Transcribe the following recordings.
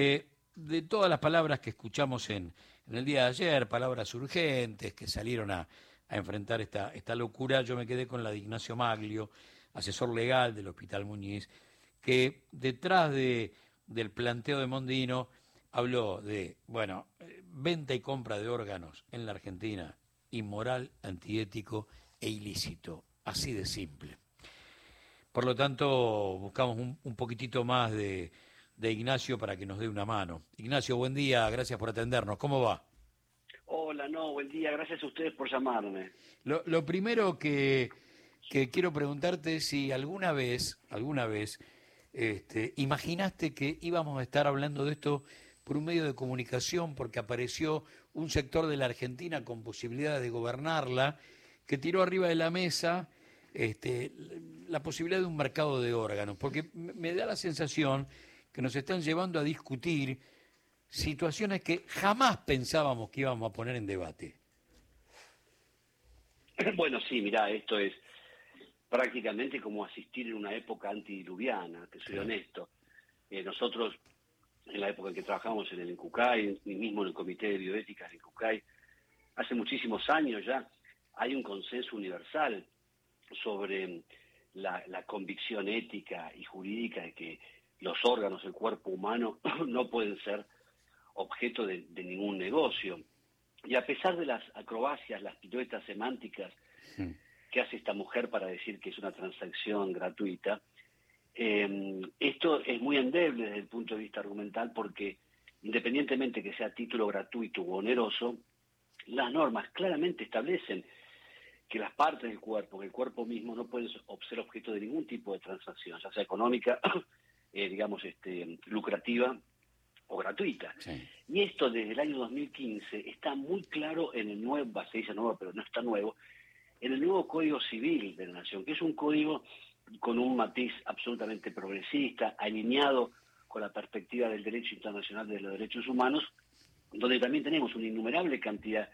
Eh, de todas las palabras que escuchamos en, el día de ayer, palabras urgentes que salieron a, enfrentar esta, esta locura, yo me quedé con la de Ignacio Maglio, asesor legal del Hospital Muñiz, que detrás de, del planteo de Mondino habló de, bueno, venta y compra de órganos en la Argentina, inmoral, antiético e ilícito, así de simple. Por lo tanto, buscamos un poquitito más de, de Ignacio para que nos dé una mano. Ignacio, buen día, gracias por atendernos. ¿Cómo va? Hola, no, buen día, gracias a ustedes por llamarme. Lo, lo primero que, que, quiero preguntarte es si alguna vez, alguna vez, este, imaginaste que íbamos a estar hablando de esto por un medio de comunicación, porque apareció un sector de la Argentina con posibilidades de gobernarla, que tiró arriba de la mesa este, la posibilidad de un mercado de órganos, porque me da la sensación que nos están llevando a discutir situaciones que jamás pensábamos que íbamos a poner en debate. Bueno, sí, mira, esto es prácticamente como asistir en una época antidiluviana, te soy honesto. Eh, nosotros, en la época en que trabajamos en el INCUCAI, mismo en el Comité de Bioética del INCUCAI, hace muchísimos años ya, hay un consenso universal sobre la, la convicción ética y jurídica de que los órganos del cuerpo humano no pueden ser objeto de, de, ningún negocio. Y a pesar de las acrobacias, las piruetas semánticas sí. que hace esta mujer para decir que es una transacción gratuita, eh, esto es muy endeble desde el punto de vista argumental porque independientemente que sea título gratuito u oneroso, las normas claramente establecen que las partes del cuerpo, que el cuerpo mismo no pueden ser objeto de ningún tipo de transacción, ya sea económica, eh, digamos, este, lucrativa o gratuita. Sí. Y esto desde el año 2015 está muy claro en el nuevo, se dice nuevo, pero no está nuevo, en el nuevo Código Civil de la Nación, que es un código con un matiz absolutamente progresista, alineado con la perspectiva del derecho internacional de los derechos humanos, donde también tenemos una innumerable cantidad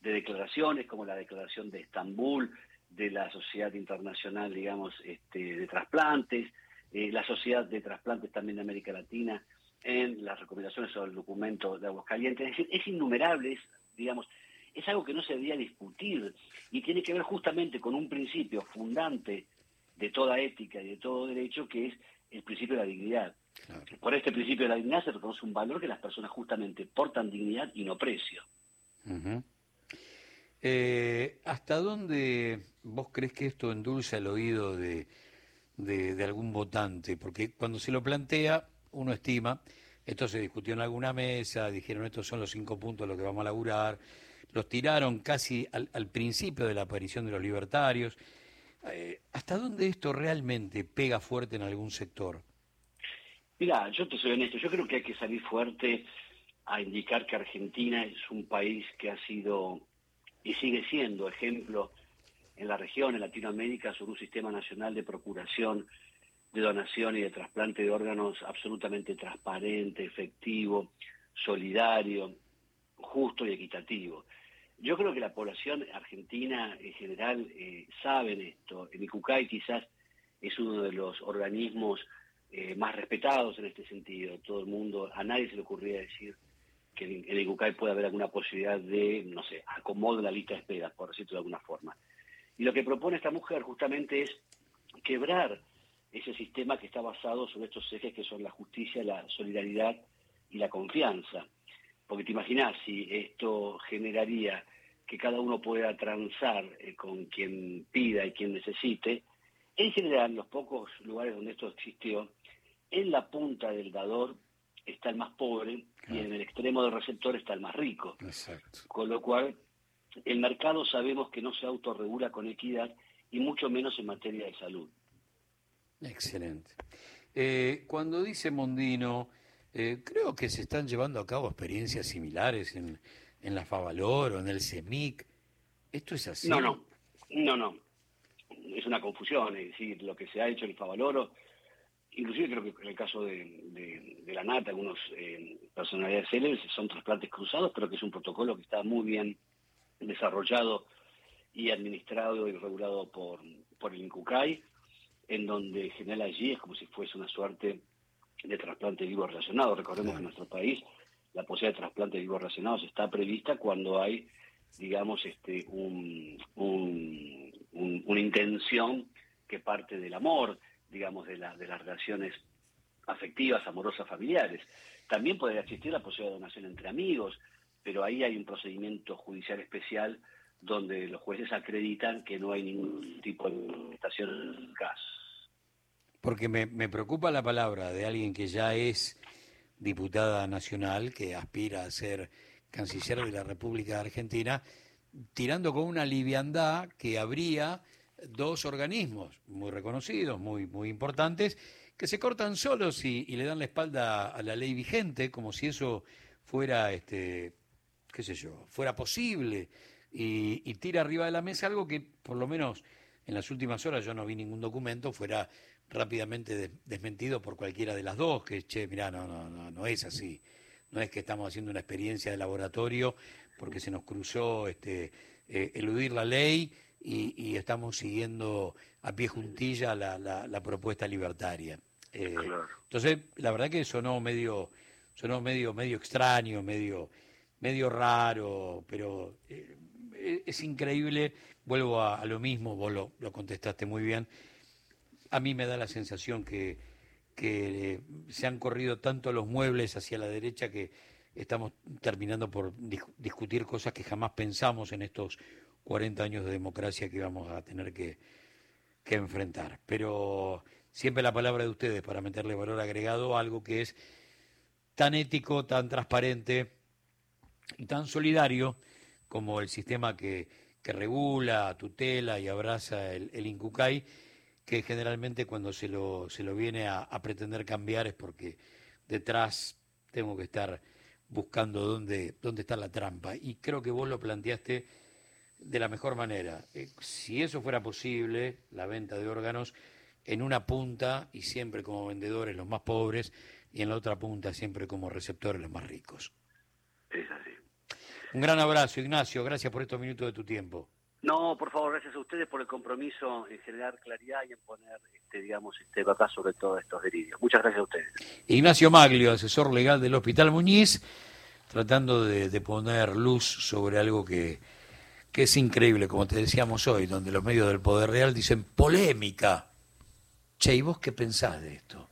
de declaraciones, como la Declaración de Estambul, de la Sociedad Internacional, digamos, este, de Trasplantes, eh, la Sociedad de Trasplantes también de América Latina, en las recomendaciones sobre el documento de Aguascalientes. Es decir, es innumerable, es, digamos, es algo que no se debería discutir y tiene que ver justamente con un principio fundante de toda ética y de todo derecho, que es el principio de la dignidad. Claro. Por este principio de la dignidad se reconoce un valor que las personas justamente portan dignidad y no precio. Uh -huh. eh, ¿Hasta dónde vos crees que esto endulza el oído de, de, algún votante? Porque cuando se lo plantea, uno estima, esto se discutió en alguna mesa, dijeron estos son los cinco puntos de los que vamos a laburar, los tiraron casi al, al principio de la aparición de los libertarios. Eh, ¿Hasta dónde esto realmente pega fuerte en algún sector? Mira, yo te soy honesto, yo creo que hay que salir fuerte a indicar que Argentina es un país que ha sido y sigue siendo ejemplo en la región, en Latinoamérica, sobre un sistema nacional de procuración de donación y de trasplante de órganos absolutamente transparente, efectivo, solidario, justo y equitativo. Yo creo que la población argentina en general eh, saben esto. El ICUCAI quizás es uno de los organismos eh, más respetados en este sentido. Todo el mundo, a nadie se le ocurría decir que en el ICUCAI puede haber alguna posibilidad de, no sé, acomodo la lista de espera, por decirlo de alguna forma. Y lo que propone esta mujer justamente es quebrar ese sistema que está basado sobre estos ejes que son la justicia, la solidaridad y la confianza. Porque te imaginas si esto generaría que cada uno pueda transar eh, con quien pida y quien necesite, en general, en los pocos lugares donde esto existió, en la punta del dador está el más pobre claro. y en el extremo del receptor está el más rico. Exacto. Con lo cual, el mercado sabemos que no se autorregula con equidad y mucho menos en materia de salud. Excelente. Eh, cuando dice Mondino, eh, creo que se están llevando a cabo experiencias similares en, en la Favalor o en el CEMIC. ¿Esto es así? No, no, no, no. Es una confusión, es decir, lo que se ha hecho en Favaloro, inclusive creo que en el caso de, de, de la NATA, algunos eh, personalidades célebres son trasplantes cruzados, pero que es un protocolo que está muy bien desarrollado y administrado y regulado por, por el INCUCAI en donde en general allí es como si fuese una suerte de trasplante vivo relacionado. Recordemos que en nuestro país la posibilidad de trasplante vivo relacionados está prevista cuando hay, digamos, este, un, una intención que parte del amor, digamos, de, la, de las relaciones afectivas, amorosas, familiares. También puede existir la posibilidad de donación entre amigos, pero ahí hay un procedimiento judicial especial donde los jueces acreditan que no hay ningún tipo de manifestación en el. Porque me, me preocupa la palabra de alguien que ya es diputada nacional, que aspira a ser canciller de la República Argentina, tirando con una liviandad que habría dos organismos muy reconocidos, muy, muy importantes, que se cortan solos y, le dan la espalda a la ley vigente, como si eso fuera, este, qué sé yo, fuera posible, y, tira arriba de la mesa algo que, por lo menos en las últimas horas, yo no vi ningún documento, fuera rápidamente desmentido por cualquiera de las dos, que, che, mirá, no, no, no, no es así. No es que estamos haciendo una experiencia de laboratorio porque se nos cruzó este, eh, eludir la ley y, estamos siguiendo a pie juntilla la, la, propuesta libertaria. Eh, entonces, la verdad que sonó medio, sonó medio, medio extraño, medio, medio raro, pero eh, es increíble. Vuelvo a, lo mismo, vos lo, lo, contestaste muy bien. A mí me da la sensación que, que se han corrido tanto los muebles hacia la derecha que estamos terminando por discutir cosas que jamás pensamos en estos 40 años de democracia que vamos a tener que, enfrentar. Pero siempre la palabra de ustedes para meterle valor agregado a algo que es tan ético, tan transparente y tan solidario como el sistema que, regula, tutela y abraza el, el, INCUCAI, que generalmente cuando se lo, se lo viene a, a pretender cambiar es porque detrás tengo que estar buscando dónde, dónde está la trampa. Y creo que vos lo planteaste de la mejor manera. Eh, si eso fuera posible, la venta de órganos, en una punta y siempre como vendedores los más pobres y en la otra punta siempre como receptores los más ricos. Es así. Un gran abrazo, Ignacio. Gracias por estos minutos de tu tiempo. No, por favor, gracias a ustedes por el compromiso en generar claridad y en poner, este, digamos, este acá sobre todo estos delirios. Muchas gracias a ustedes. Ignacio Maglio, asesor legal del Hospital Muñiz, tratando de poner luz sobre algo que que es increíble, como te decíamos hoy, donde los medios del poder real dicen polémica. Che, ¿y vos qué pensás de esto?